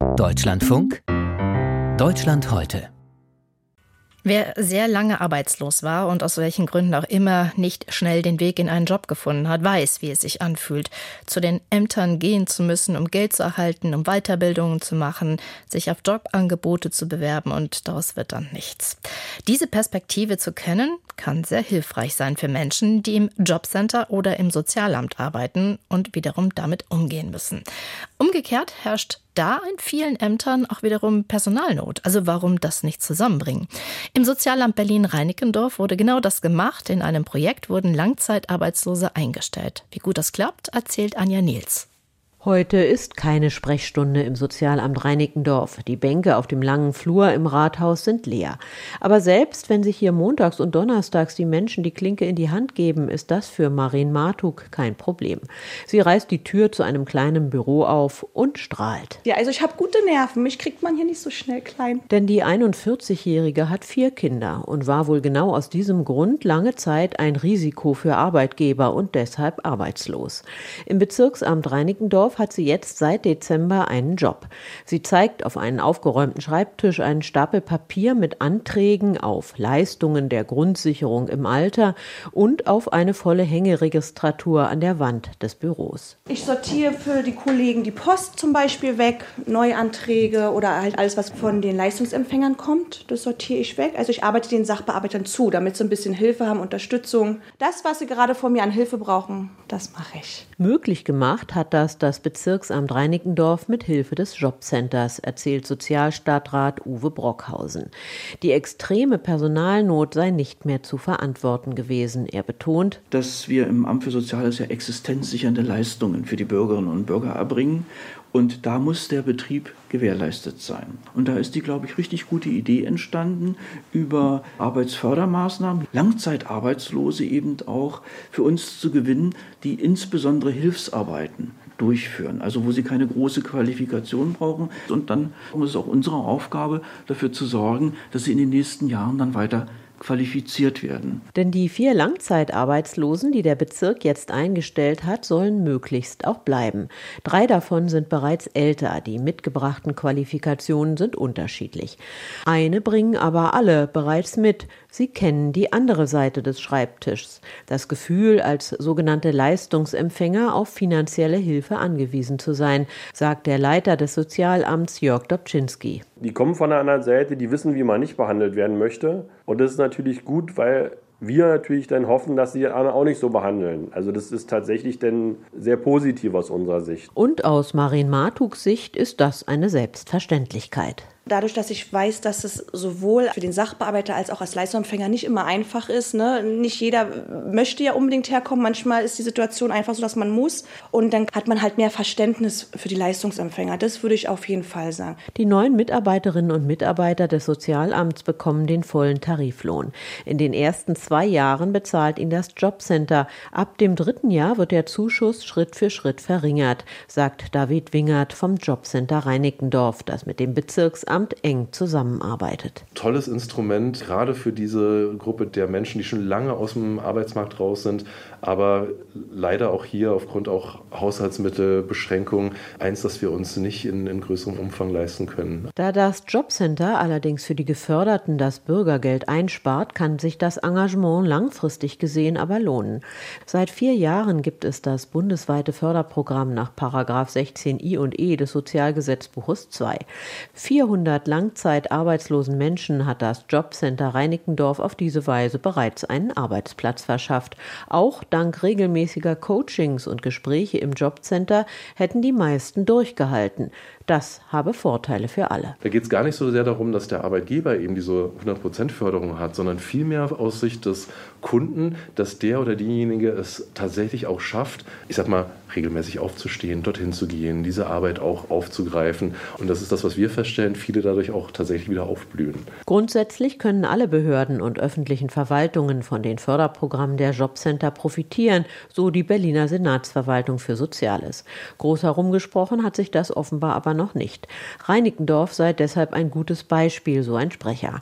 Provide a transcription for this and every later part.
Deutschlandfunk Deutschland heute Wer sehr lange arbeitslos war und aus welchen Gründen auch immer nicht schnell den Weg in einen Job gefunden hat, weiß, wie es sich anfühlt, zu den Ämtern gehen zu müssen, um Geld zu erhalten, um Weiterbildungen zu machen, sich auf Jobangebote zu bewerben und daraus wird dann nichts. Diese Perspektive zu kennen, kann sehr hilfreich sein für Menschen, die im Jobcenter oder im Sozialamt arbeiten und wiederum damit umgehen müssen. Umgekehrt herrscht da in vielen Ämtern auch wiederum Personalnot. Also warum das nicht zusammenbringen? Im Sozialamt Berlin-Reinickendorf wurde genau das gemacht. In einem Projekt wurden Langzeitarbeitslose eingestellt. Wie gut das klappt, erzählt Anja Niels. Heute ist keine Sprechstunde im Sozialamt Reinickendorf. Die Bänke auf dem langen Flur im Rathaus sind leer. Aber selbst wenn sich hier montags und donnerstags die Menschen die Klinke in die Hand geben, ist das für Marin Martuk kein Problem. Sie reißt die Tür zu einem kleinen Büro auf und strahlt. Ja, also ich habe gute Nerven. Mich kriegt man hier nicht so schnell klein. Denn die 41-Jährige hat vier Kinder und war wohl genau aus diesem Grund lange Zeit ein Risiko für Arbeitgeber und deshalb arbeitslos. Im Bezirksamt Reinickendorf Dorf hat sie jetzt seit Dezember einen Job. Sie zeigt auf einen aufgeräumten Schreibtisch einen Stapel Papier mit Anträgen auf Leistungen der Grundsicherung im Alter und auf eine volle Hängeregistratur an der Wand des Büros. Ich sortiere für die Kollegen die Post zum Beispiel weg, Neuanträge oder halt alles, was von den Leistungsempfängern kommt, das sortiere ich weg. Also ich arbeite den Sachbearbeitern zu, damit sie ein bisschen Hilfe haben, Unterstützung. Das, was sie gerade von mir an Hilfe brauchen, das mache ich. Möglich gemacht hat das das Bezirksamt Reinickendorf mit Hilfe des Jobcenters, erzählt Sozialstadtrat Uwe Brockhausen. Die extreme Personalnot sei nicht mehr zu verantworten gewesen. Er betont, dass wir im Amt für Soziales ja existenzsichernde Leistungen für die Bürgerinnen und Bürger erbringen und da muss der Betrieb gewährleistet sein. Und da ist die, glaube ich, richtig gute Idee entstanden, über Arbeitsfördermaßnahmen Langzeitarbeitslose eben auch für uns zu gewinnen, die insbesondere Hilfsarbeiten durchführen, also wo sie keine große Qualifikation brauchen. Und dann ist es auch unsere Aufgabe, dafür zu sorgen, dass sie in den nächsten Jahren dann weiter qualifiziert werden. Denn die vier Langzeitarbeitslosen, die der Bezirk jetzt eingestellt hat, sollen möglichst auch bleiben. Drei davon sind bereits älter, die mitgebrachten Qualifikationen sind unterschiedlich. Eine bringen aber alle bereits mit. Sie kennen die andere Seite des Schreibtischs, das Gefühl, als sogenannte Leistungsempfänger auf finanzielle Hilfe angewiesen zu sein, sagt der Leiter des Sozialamts Jörg Dobczynski. Die kommen von einer anderen Seite, die wissen, wie man nicht behandelt werden möchte. Und das ist natürlich gut, weil wir natürlich dann hoffen, dass sie auch nicht so behandeln. Also das ist tatsächlich dann sehr positiv aus unserer Sicht. Und aus Marin Martuks Sicht ist das eine Selbstverständlichkeit dadurch, dass ich weiß, dass es sowohl für den Sachbearbeiter als auch als Leistungsempfänger nicht immer einfach ist. Ne? Nicht jeder möchte ja unbedingt herkommen. Manchmal ist die Situation einfach so, dass man muss. Und dann hat man halt mehr Verständnis für die Leistungsempfänger. Das würde ich auf jeden Fall sagen. Die neuen Mitarbeiterinnen und Mitarbeiter des Sozialamts bekommen den vollen Tariflohn. In den ersten zwei Jahren bezahlt ihn das Jobcenter. Ab dem dritten Jahr wird der Zuschuss Schritt für Schritt verringert, sagt David Wingert vom Jobcenter Reinickendorf, das mit dem Bezirksamt Arbeitsamt eng zusammenarbeitet. Tolles Instrument, gerade für diese Gruppe der Menschen, die schon lange aus dem Arbeitsmarkt raus sind, aber leider auch hier aufgrund auch Haushaltsmittelbeschränkungen eins, das wir uns nicht in, in größerem Umfang leisten können. Da das Jobcenter allerdings für die Geförderten das Bürgergeld einspart, kann sich das Engagement langfristig gesehen aber lohnen. Seit vier Jahren gibt es das bundesweite Förderprogramm nach 16i und e des Sozialgesetzbuches 2. 400 100 langzeitarbeitslosen Menschen hat das Jobcenter Reinickendorf auf diese Weise bereits einen Arbeitsplatz verschafft. Auch dank regelmäßiger Coachings und Gespräche im Jobcenter hätten die meisten durchgehalten. Das habe Vorteile für alle. Da geht es gar nicht so sehr darum, dass der Arbeitgeber eben diese 100% Förderung hat, sondern vielmehr aus Sicht des Kunden, dass der oder diejenige es tatsächlich auch schafft, ich sag mal, regelmäßig aufzustehen, dorthin zu gehen, diese Arbeit auch aufzugreifen. Und das ist das, was wir feststellen, viele dadurch auch tatsächlich wieder aufblühen. Grundsätzlich können alle Behörden und öffentlichen Verwaltungen von den Förderprogrammen der Jobcenter profitieren, so die Berliner Senatsverwaltung für Soziales. Groß herumgesprochen hat sich das offenbar aber noch nicht. Reinickendorf sei deshalb ein gutes Beispiel, so ein Sprecher.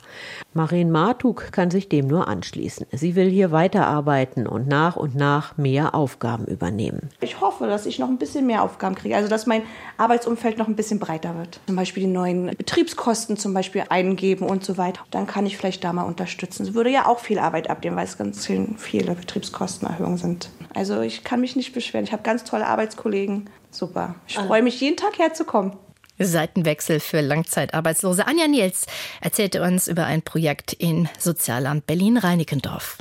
Marien Martug kann sich dem nur anschließen. Sie will hier weiterarbeiten und nach und nach mehr Aufgaben übernehmen. Ich hoffe, dass ich noch ein bisschen mehr Aufgaben kriege, also dass mein Arbeitsumfeld noch ein bisschen breiter wird. Zum Beispiel die neuen Betriebskosten zum Beispiel eingeben und so weiter. Dann kann ich vielleicht da mal unterstützen. Es würde ja auch viel Arbeit abnehmen, weil es ganz viele Betriebskostenerhöhungen sind. Also ich kann mich nicht beschweren. Ich habe ganz tolle Arbeitskollegen. Super. Ich freue mich, jeden Tag herzukommen. Seitenwechsel für Langzeitarbeitslose. Anja Niels erzählte uns über ein Projekt in Sozialamt Berlin-Reinickendorf.